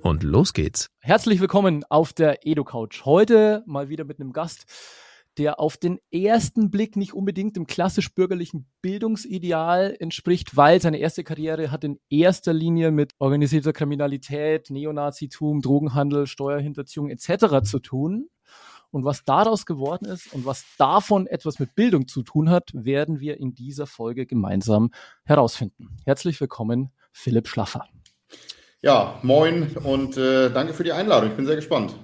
Und los geht's. Herzlich willkommen auf der EduCouch. Heute mal wieder mit einem Gast, der auf den ersten Blick nicht unbedingt dem klassisch bürgerlichen Bildungsideal entspricht, weil seine erste Karriere hat in erster Linie mit organisierter Kriminalität, Neonazitum, Drogenhandel, Steuerhinterziehung etc. zu tun. Und was daraus geworden ist und was davon etwas mit Bildung zu tun hat, werden wir in dieser Folge gemeinsam herausfinden. Herzlich willkommen, Philipp Schlaffer. Ja, moin und äh, danke für die Einladung. Ich bin sehr gespannt.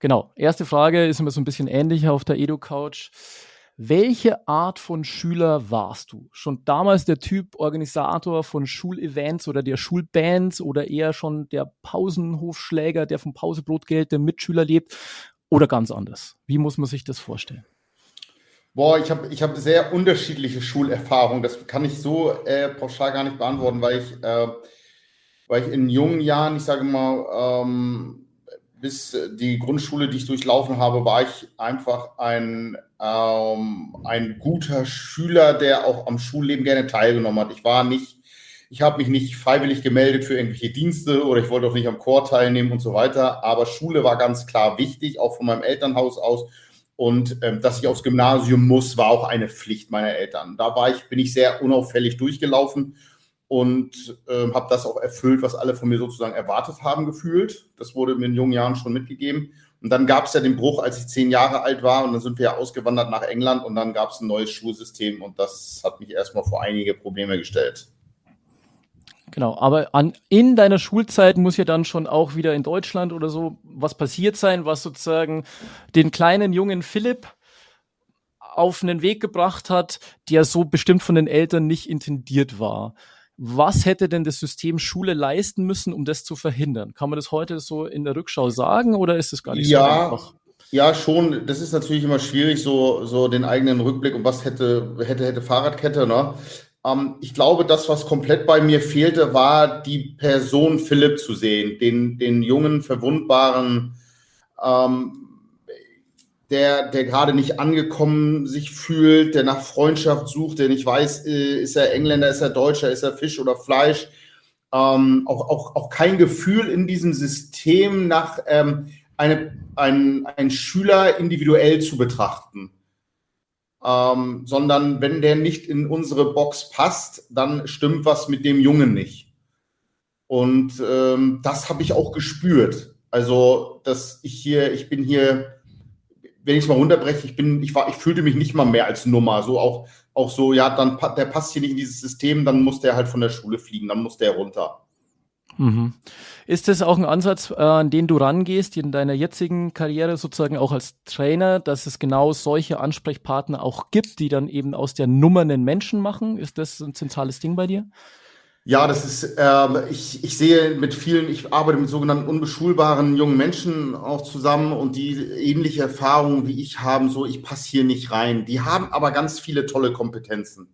Genau. Erste Frage ist immer so ein bisschen ähnlich auf der Edu-Couch. Welche Art von Schüler warst du? Schon damals der Typ Organisator von Schulevents oder der Schulbands oder eher schon der Pausenhofschläger, der vom Pausebrotgeld der Mitschüler lebt oder ganz anders? Wie muss man sich das vorstellen? Boah, ich habe ich hab sehr unterschiedliche Schulerfahrungen. Das kann ich so äh, pauschal gar nicht beantworten, weil ich äh, weil ich in jungen Jahren, ich sage mal, ähm, bis die Grundschule, die ich durchlaufen habe, war ich einfach ein, ähm, ein guter Schüler, der auch am Schulleben gerne teilgenommen hat. Ich war nicht, ich habe mich nicht freiwillig gemeldet für irgendwelche Dienste oder ich wollte auch nicht am Chor teilnehmen und so weiter. Aber Schule war ganz klar wichtig, auch von meinem Elternhaus aus. Und ähm, dass ich aufs Gymnasium muss, war auch eine Pflicht meiner Eltern. Da war ich, bin ich sehr unauffällig durchgelaufen und äh, habe das auch erfüllt, was alle von mir sozusagen erwartet haben, gefühlt. Das wurde mir in jungen Jahren schon mitgegeben. Und dann gab es ja den Bruch, als ich zehn Jahre alt war und dann sind wir ja ausgewandert nach England und dann gab es ein neues Schulsystem und das hat mich erstmal vor einige Probleme gestellt. Genau, aber an, in deiner Schulzeit muss ja dann schon auch wieder in Deutschland oder so was passiert sein, was sozusagen den kleinen jungen Philipp auf einen Weg gebracht hat, der so bestimmt von den Eltern nicht intendiert war. Was hätte denn das System Schule leisten müssen, um das zu verhindern? Kann man das heute so in der Rückschau sagen oder ist es gar nicht ja, so einfach? Ja, schon. Das ist natürlich immer schwierig, so, so den eigenen Rückblick und was hätte, hätte, hätte Fahrradkette, ne? Ähm, ich glaube, das, was komplett bei mir fehlte, war die Person Philipp zu sehen, den, den jungen, verwundbaren, ähm, der, der gerade nicht angekommen sich fühlt, der nach Freundschaft sucht, der nicht weiß, äh, ist er Engländer, ist er Deutscher, ist er Fisch oder Fleisch. Ähm, auch, auch, auch kein Gefühl in diesem System nach ähm, eine, ein, ein Schüler individuell zu betrachten. Ähm, sondern wenn der nicht in unsere Box passt, dann stimmt was mit dem Jungen nicht. Und ähm, das habe ich auch gespürt. Also, dass ich hier, ich bin hier wenn ich es mal runterbreche, ich bin, ich war, ich fühlte mich nicht mal mehr als Nummer. So auch, auch so, ja, dann der passt hier nicht in dieses System, dann muss der halt von der Schule fliegen, dann muss der runter. Mhm. Ist das auch ein Ansatz, äh, an den du rangehst in deiner jetzigen Karriere sozusagen auch als Trainer, dass es genau solche Ansprechpartner auch gibt, die dann eben aus der Nummer einen Menschen machen? Ist das ein zentrales Ding bei dir? Ja, das ist, äh, ich, ich sehe mit vielen, ich arbeite mit sogenannten unbeschulbaren jungen Menschen auch zusammen und die ähnliche Erfahrungen wie ich haben, so ich passe hier nicht rein. Die haben aber ganz viele tolle Kompetenzen.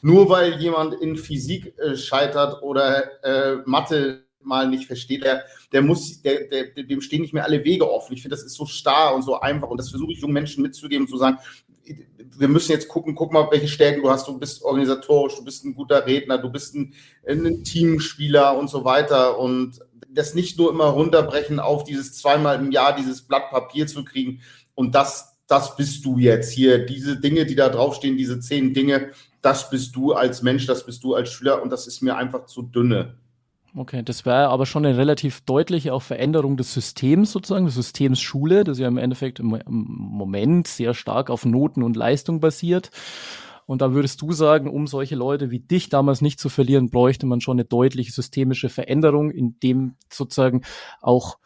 Nur weil jemand in Physik äh, scheitert oder äh, Mathe mal nicht versteht, der, der muss, der, der, dem stehen nicht mehr alle Wege offen. Ich finde, das ist so starr und so einfach und das versuche ich jungen Menschen mitzugeben zu sagen, wir müssen jetzt gucken, guck mal, welche Stärken du hast. Du bist organisatorisch, du bist ein guter Redner, du bist ein, ein Teamspieler und so weiter. Und das nicht nur immer runterbrechen auf dieses zweimal im Jahr dieses Blatt Papier zu kriegen. Und das, das bist du jetzt hier. Diese Dinge, die da draufstehen, diese zehn Dinge, das bist du als Mensch, das bist du als Schüler. Und das ist mir einfach zu dünne. Okay, das wäre aber schon eine relativ deutliche auch Veränderung des Systems sozusagen, des Systems Schule, das ja im Endeffekt im, Moment sehr stark auf Noten und Leistung basiert. Und da würdest du sagen, um solche Leute wie dich damals nicht zu verlieren, bräuchte man schon eine deutliche systemische Veränderung, in dem sozusagen auch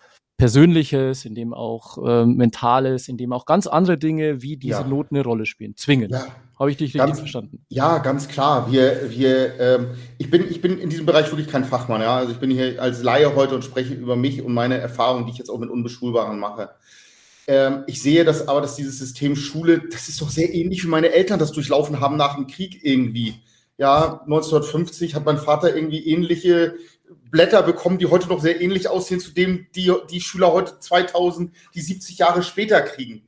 Persönliches, in dem auch äh, Mentales, in dem auch ganz andere Dinge wie diese Ja. Noten eine Rolle spielen. Zwingend. Ja. Habe ich dich richtig Ganz- verstanden? Ja, ganz klar. Wir, wir, ähm, ich, bin, ich bin in diesem Bereich wirklich kein Fachmann. Ja? Also ich bin hier als Laie heute und spreche über mich und meine Erfahrungen, die ich jetzt auch mit Unbeschulbaren mache. Ähm, ich sehe das aber, dass dieses System Schule, das ist doch sehr ähnlich wie meine Eltern das durchlaufen haben nach dem Krieg irgendwie. Ja, 1950 hat mein Vater irgendwie ähnliche Blätter bekommen, die heute noch sehr ähnlich aussehen zu dem, die die Schüler heute 2000, die 70 Jahre später kriegen.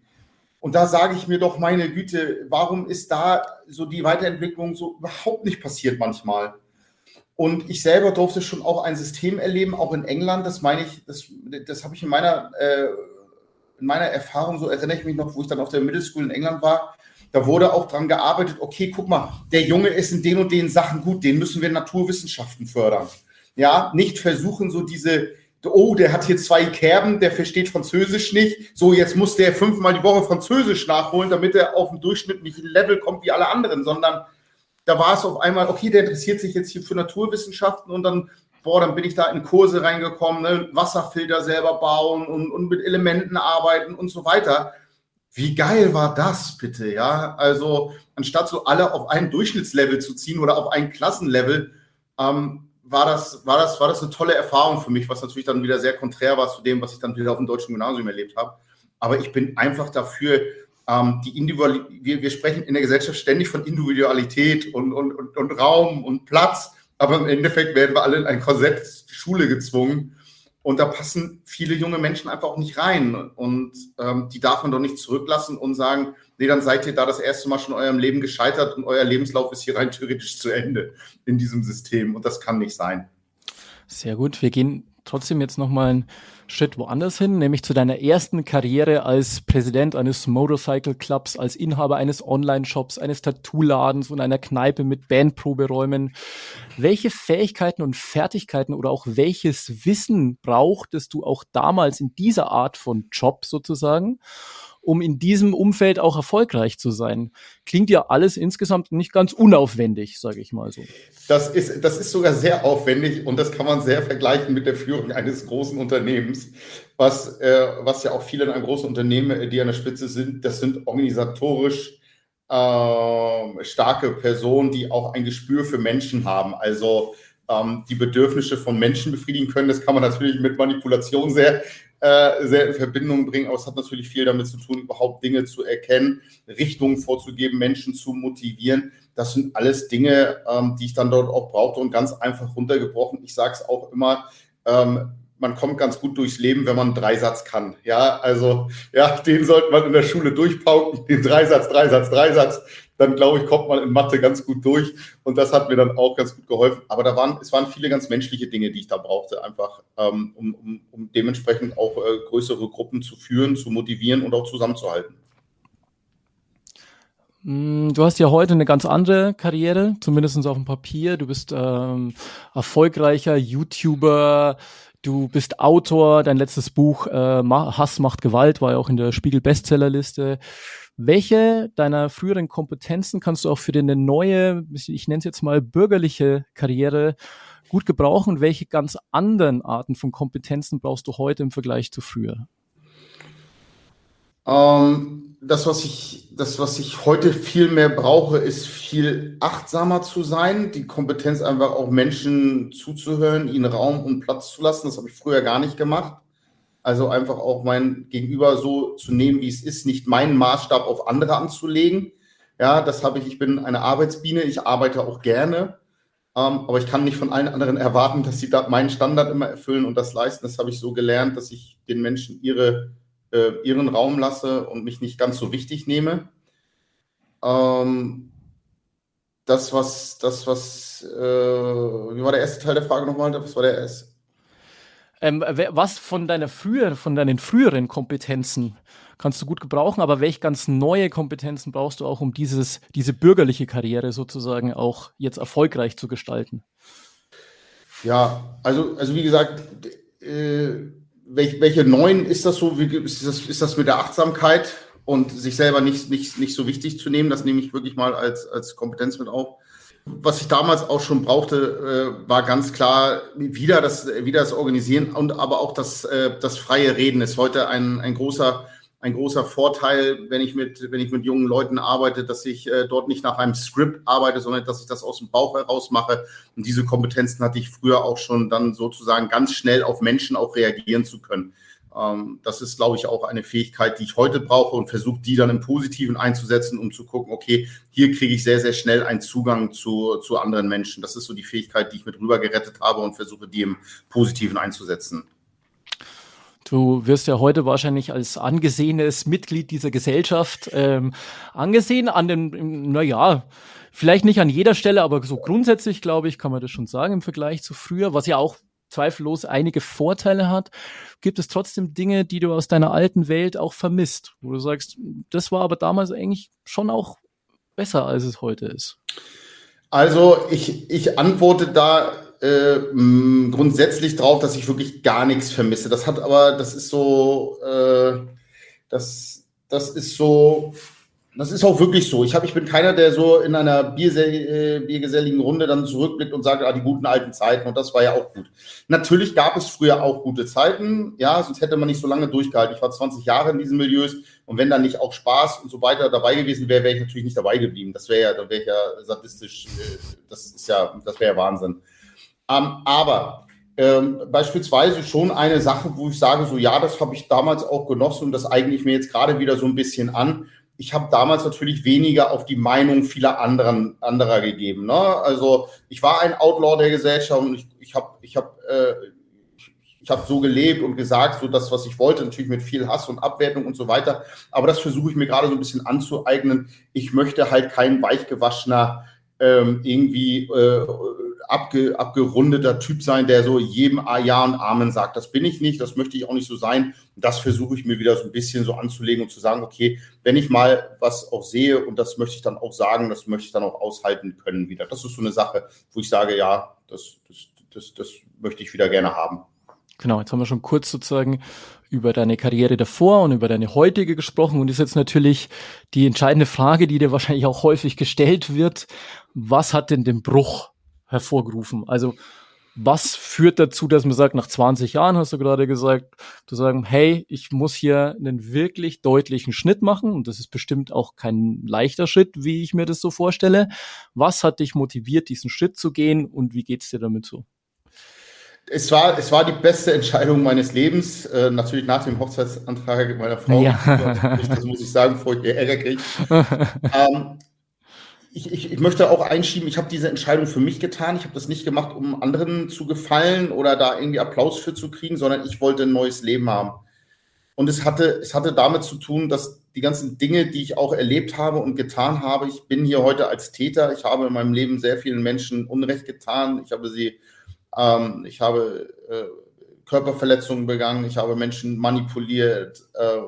Und da sage ich mir doch, meine Güte, warum ist da so die Weiterentwicklung so überhaupt nicht passiert manchmal? Und ich selber durfte schon auch ein System erleben, auch in England. Das meine ich, das, das habe ich in meiner, äh, in meiner Erfahrung, so erinnere ich mich noch, wo ich dann auf der Middle School in England war. Da wurde auch dran gearbeitet, okay, guck mal, der Junge ist in den und den Sachen gut, den müssen wir Naturwissenschaften fördern. Ja, nicht versuchen, so diese, oh, der hat hier zwei Kerben, der versteht Französisch nicht. So, jetzt muss der fünfmal die Woche Französisch nachholen, damit er auf ein durchschnittlichen Level kommt wie alle anderen, sondern da war es auf einmal, okay, der interessiert sich jetzt hier für Naturwissenschaften und dann, boah, dann bin ich da in Kurse reingekommen, ne? Wasserfilter selber bauen und, und mit Elementen arbeiten und so weiter. Wie geil war das bitte, ja? Also, anstatt so alle auf ein Durchschnittslevel zu ziehen oder auf ein Klassenlevel, ähm, war das, war, das, war das eine tolle Erfahrung für mich, was natürlich dann wieder sehr konträr war zu dem, was ich dann wieder auf dem deutschen Gymnasium erlebt habe. Aber ich bin einfach dafür, ähm, die Individual wir, wir sprechen in der Gesellschaft ständig von Individualität und, und, und, und Raum und Platz, aber im Endeffekt werden wir alle in ein Korsett Schule gezwungen. Und da passen viele junge Menschen einfach auch nicht rein. Und ähm, die darf man doch nicht zurücklassen und sagen, nee, dann seid ihr da das erste Mal schon in eurem Leben gescheitert und euer Lebenslauf ist hier rein theoretisch zu Ende in diesem System. Und das kann nicht sein. Sehr gut. Wir gehen trotzdem jetzt nochmal einen Schritt woanders hin, nämlich zu deiner ersten Karriere als Präsident eines Motorcycle Clubs, als Inhaber eines Online-Shops, eines Tattoo-Ladens und einer Kneipe mit Bandproberäumen. Welche Fähigkeiten und Fertigkeiten oder auch welches Wissen brauchtest du auch damals in dieser Art von Job sozusagen, um in diesem Umfeld auch erfolgreich zu sein? Klingt ja alles insgesamt nicht ganz unaufwendig, sage ich mal so. Das ist, das ist sogar sehr aufwendig und das kann man sehr vergleichen mit der Führung eines großen Unternehmens, was, äh, was ja auch viele in einem großen Unternehmen, äh, die an der Spitze sind, das sind organisatorisch äh, starke Personen, die auch ein Gespür für Menschen haben. Also ähm, die Bedürfnisse von Menschen befriedigen können. Das kann man natürlich mit Manipulation sehr, äh, sehr in Verbindung bringen, aber es hat natürlich viel damit zu tun, überhaupt Dinge zu erkennen, Richtungen vorzugeben, Menschen zu motivieren. Das sind alles Dinge, ähm, die ich dann dort auch brauchte und ganz einfach runtergebrochen. Ich sage es auch immer, ähm, man kommt ganz gut durchs Leben, wenn man einen Dreisatz kann. Ja, also ja, den sollte man in der Schule durchpauken, den Dreisatz, Dreisatz, Dreisatz. Dann glaube ich, kommt man in Mathe ganz gut durch. Und das hat mir dann auch ganz gut geholfen. Aber da waren, es waren viele ganz menschliche Dinge, die ich da brauchte, einfach ähm, um, um, um dementsprechend auch äh, größere Gruppen zu führen, zu motivieren und auch zusammenzuhalten. Mm, Du hast ja heute eine ganz andere Karriere, zumindest auf dem Papier. Du bist ähm, erfolgreicher YouTuber, du bist Autor, dein letztes Buch äh, Hass macht Gewalt war ja auch in der Spiegel Bestsellerliste. Welche deiner früheren Kompetenzen kannst du auch für deine neue, ich nenne es jetzt mal bürgerliche Karriere gut gebrauchen und welche ganz anderen Arten von Kompetenzen brauchst du heute im Vergleich zu früher? Ähm, das, was ich, das, was ich heute viel mehr brauche, ist viel achtsamer zu sein, die Kompetenz einfach auch Menschen zuzuhören, ihnen Raum und Platz zu lassen. Das habe ich früher gar nicht gemacht. Also einfach auch mein Gegenüber so zu nehmen, wie es ist, nicht meinen Maßstab auf andere anzulegen. Ja, das habe ich. Ich bin eine Arbeitsbiene. Ich arbeite auch gerne. Ähm, aber ich kann nicht von allen anderen erwarten, dass sie da meinen Standard immer erfüllen und das leisten. Das habe ich so gelernt, dass ich den Menschen ihre äh, ihren Raum lasse und mich nicht ganz so wichtig nehme. Ähm, das, was, das, was, äh, wie war der erste Teil der Frage nochmal? Was war der erste? Ähm, was von deiner früher, von deinen früheren Kompetenzen kannst du gut gebrauchen, aber welche ganz neue Kompetenzen brauchst du auch, um dieses, diese bürgerliche Karriere sozusagen auch jetzt erfolgreich zu gestalten? Ja, also, also wie gesagt, äh, welch, welche neuen ist das so? Wie, ist, das, ist das mit der Achtsamkeit und sich selber nicht, nicht, nicht so wichtig zu nehmen? Das nehme ich wirklich mal als, als Kompetenz mit auf. was ich damals auch schon brauchte, äh, war ganz klar wieder das, wieder das Organisieren und aber auch das, äh, das freie Reden ist heute ein, ein großer ein großer Vorteil, wenn ich mit, wenn ich mit jungen Leuten arbeite, dass ich äh, dort nicht nach einem Skript arbeite, sondern dass ich das aus dem Bauch heraus mache. Und diese Kompetenzen hatte ich früher auch schon dann sozusagen ganz schnell auf Menschen auch reagieren zu können. Ähm, das ist, glaube ich, auch eine Fähigkeit, die ich heute brauche und versuche, die dann im Positiven einzusetzen, um zu gucken, okay, hier kriege ich sehr, sehr schnell einen Zugang zu, zu anderen Menschen. Das ist so die Fähigkeit, die ich mit rüber gerettet habe und versuche, die im Positiven einzusetzen. Du wirst ja heute wahrscheinlich als angesehenes Mitglied dieser Gesellschaft ähm, angesehen an den, naja, vielleicht nicht an jeder Stelle, aber so grundsätzlich, glaube ich, kann man das schon sagen im Vergleich zu früher, was ja auch zweifellos einige Vorteile hat, gibt es trotzdem Dinge, die du aus deiner alten Welt auch vermisst, wo du sagst, das war aber damals eigentlich schon auch besser, als es heute ist? Also ich, ich antworte da äh, grundsätzlich drauf, dass ich wirklich gar nichts vermisse. Das hat aber, das ist so, äh, das, das ist so, das ist auch wirklich so. Ich, hab, ich bin keiner, der so in einer Biersel, äh, biergeselligen Runde dann zurückblickt und sagt, ah, die guten alten Zeiten und das war ja auch gut. Natürlich gab es früher auch gute Zeiten, ja, sonst hätte man nicht so lange durchgehalten. Ich war 20 Jahre in diesen Milieus und wenn da nicht auch Spaß und so weiter dabei gewesen wäre, wäre ich natürlich nicht dabei geblieben. Das wäre ja, dann wäre ich ja sadistisch, äh, das ist ja, das wäre ja Wahnsinn. Ähm, aber ähm, beispielsweise schon eine Sache, wo ich sage, so ja, das habe ich damals auch genossen und das eigne ich mir jetzt gerade wieder so ein bisschen an ich habe damals natürlich weniger auf die Meinung vieler anderen, anderer gegeben. Ne? Also ich war ein Outlaw der Gesellschaft und ich, ich habe ich hab, äh, ich so gelebt und gesagt, so das, was ich wollte, natürlich mit viel Hass und Abwertung und so weiter. Aber das versuche ich mir gerade so ein bisschen anzueignen. Ich möchte halt kein weichgewaschener ähm, irgendwie äh, abge, abgerundeter Typ sein, der so jedem Ja und Amen sagt. Das bin ich nicht, das möchte ich auch nicht so sein. Das versuche ich mir wieder so ein bisschen so anzulegen und zu sagen, okay, wenn ich mal was auch sehe und das möchte ich dann auch sagen, das möchte ich dann auch aushalten können wieder. Das ist so eine Sache, wo ich sage, ja, das, das, das, das möchte ich wieder gerne haben. Genau, jetzt haben wir schon kurz sozusagen über deine Karriere davor und über deine heutige gesprochen und ist jetzt natürlich die entscheidende Frage, die dir wahrscheinlich auch häufig gestellt wird. Was hat denn den Bruch hervorgerufen. Also was führt dazu, dass man sagt, nach 20 Jahren hast du gerade gesagt, zu sagen, hey, ich muss hier einen wirklich deutlichen Schnitt machen und das ist bestimmt auch kein leichter Schritt, wie ich mir das so vorstelle. Was hat dich motiviert, diesen Schritt zu gehen und wie geht's dir damit so? Es war, es war die beste Entscheidung meines Lebens. Äh, natürlich nach dem Hochzeitsantrag meiner Frau. Ja. Das muss ich sagen, bevor ich Ärger kriege. ähm, ich, ich, ich möchte auch einschieben, ich habe diese Entscheidung für mich getan. Ich habe das nicht gemacht, um anderen zu gefallen oder da irgendwie Applaus für zu kriegen, sondern ich wollte ein neues Leben haben. Und es hatte, es hatte damit zu tun, dass die ganzen Dinge, die ich auch erlebt habe und getan habe, ich bin hier heute als Täter. Ich habe in meinem Leben sehr vielen Menschen Unrecht getan. Ich habe sie, ähm, ich habe äh, Körperverletzungen begangen, ich habe Menschen manipuliert, äh,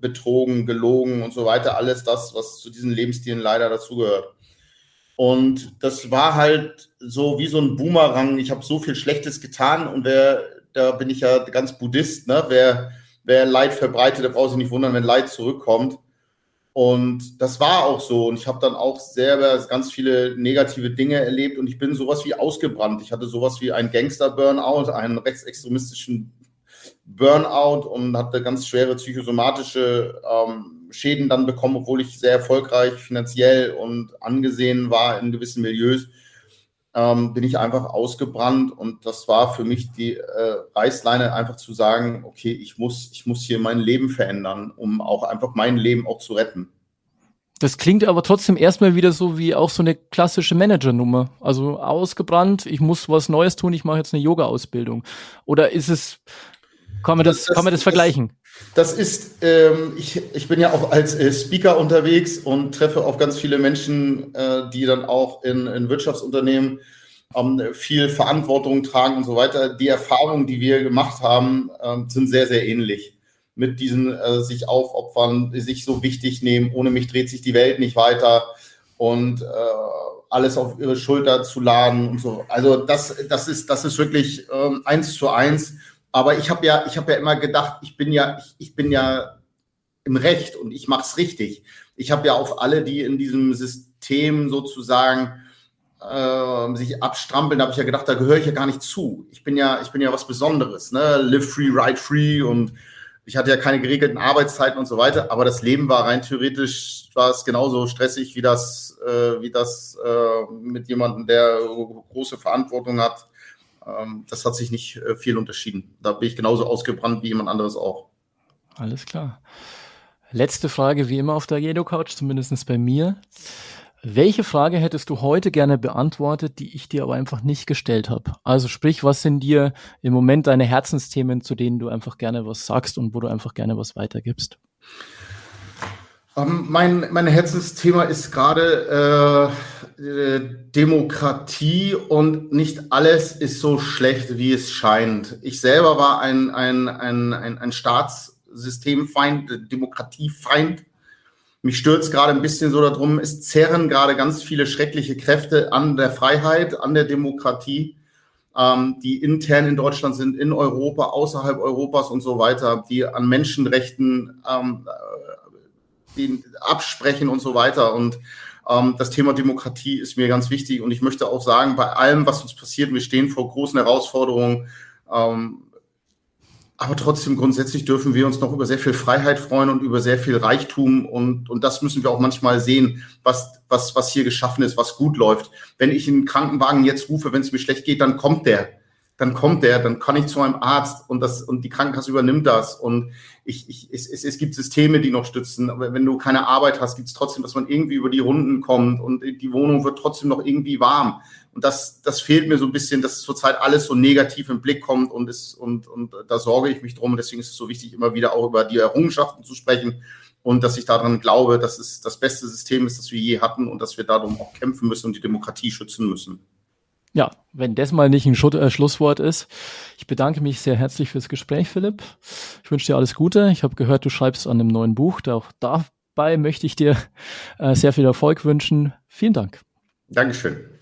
betrogen, gelogen und so weiter. Alles das, was zu diesen Lebensstilen leider dazugehört. Und das war halt so wie so ein Boomerang. Ich habe so viel Schlechtes getan und wer, da bin ich ja ganz Buddhist, ne? Wer, wer Leid verbreitet, der braucht sich nicht wundern, wenn Leid zurückkommt. Und das war auch so. Und ich habe dann auch selber ganz viele negative Dinge erlebt und ich bin sowas wie ausgebrannt. Ich hatte sowas wie einen Gangster-Burnout, einen rechtsextremistischen Burnout und hatte ganz schwere psychosomatische ähm, Schäden dann bekommen, obwohl ich sehr erfolgreich finanziell und angesehen war in gewissen Milieus, ähm, bin ich einfach ausgebrannt und das war für mich die äh, Reißleine, einfach zu sagen, okay, ich muss, ich muss hier mein Leben verändern, um auch einfach mein Leben auch zu retten. Das klingt aber trotzdem erstmal wieder so wie auch so eine klassische Managernummer. Also ausgebrannt, ich muss was Neues tun, ich mache jetzt eine Yoga-Ausbildung. Oder ist es, kann man das, das, das kann man das, das vergleichen? Das ist, ähm, ich, ich bin ja auch als äh, Speaker unterwegs und treffe auf ganz viele Menschen, äh, die dann auch in, in Wirtschaftsunternehmen ähm, viel Verantwortung tragen und so weiter. Die Erfahrungen, die wir gemacht haben, äh, sind sehr, sehr ähnlich. Mit diesen äh, sich aufopfern, sich so wichtig nehmen, ohne mich dreht sich die Welt nicht weiter und äh, alles auf ihre Schulter zu laden und so. Also das, das ist, das ist wirklich ähm, eins zu eins aber ich habe ja, ich habe ja immer gedacht, ich bin ja, ich, ich bin ja im Recht und ich mache es richtig. Ich habe ja auf alle, die in diesem System sozusagen äh, sich abstrampeln, habe ich ja gedacht, da gehöre ich ja gar nicht zu. Ich bin ja, ich bin ja was Besonderes, ne? Live free, ride free und ich hatte ja keine geregelten Arbeitszeiten und so weiter, aber das Leben war rein theoretisch, war es genauso stressig wie das, äh, wie das äh, mit jemandem, der große Verantwortung hat. Ähm, das hat sich nicht äh, viel unterschieden. Da bin ich genauso ausgebrannt wie jemand anderes auch. Alles klar. Letzte Frage wie immer auf der Jedo Couch, zumindest bei mir. Welche Frage hättest du heute gerne beantwortet, die ich dir aber einfach nicht gestellt habe? Also sprich, was sind dir im Moment deine Herzensthemen, zu denen du einfach gerne was sagst und wo du einfach gerne was weitergibst? Um, ähm, mein, mein Herzensthema ist gerade äh, äh, Demokratie und nicht alles ist so schlecht, wie es scheint. Ich selber war ein, ein, ein, ein, ein Staatssystemfeind, Demokratiefeind mich stürzt gerade ein bisschen so darum, es zerren gerade ganz viele schreckliche Kräfte an der Freiheit, an der Demokratie, ähm, die intern in Deutschland sind, in Europa, außerhalb Europas und so weiter, die an Menschenrechten ähm, die absprechen und so weiter. Und das Thema Demokratie ist mir ganz wichtig. Und ich möchte auch sagen, bei allem, was uns passiert, wir stehen vor großen Herausforderungen. Ähm, aber trotzdem grundsätzlich dürfen wir uns noch über sehr viel Freiheit freuen und über sehr viel Reichtum. Und, und das müssen wir auch manchmal sehen, was, was, was hier geschaffen ist, was gut läuft. Wenn ich einen Krankenwagen jetzt rufe, wenn es mir schlecht geht, dann kommt der. Dann kommt der, dann kann ich zu einem Arzt und das und die Krankenkasse übernimmt das. Und ich, ich, es, es, es gibt Systeme, die noch stützen. Aber wenn du keine Arbeit hast, gibt es trotzdem, dass man irgendwie über die Runden kommt und die Wohnung wird trotzdem noch irgendwie warm. Und das, das fehlt mir so ein bisschen, dass zurzeit alles so negativ im Blick kommt und, ist, und, und da sorge ich mich drum. Und deswegen ist es so wichtig, immer wieder auch über die Errungenschaften zu sprechen und dass ich daran glaube, dass es das beste System ist, das wir je hatten und dass wir darum auch kämpfen müssen und die Demokratie schützen müssen. Ja, wenn das mal nicht ein Schut äh, Schlusswort ist. Ich bedanke mich sehr herzlich fürs Gespräch, Philipp. Ich wünsche dir alles Gute. Ich habe gehört, du schreibst an einem neuen Buch. Auch dabei möchte ich dir äh, sehr viel Erfolg wünschen. Vielen Dank. Dankeschön.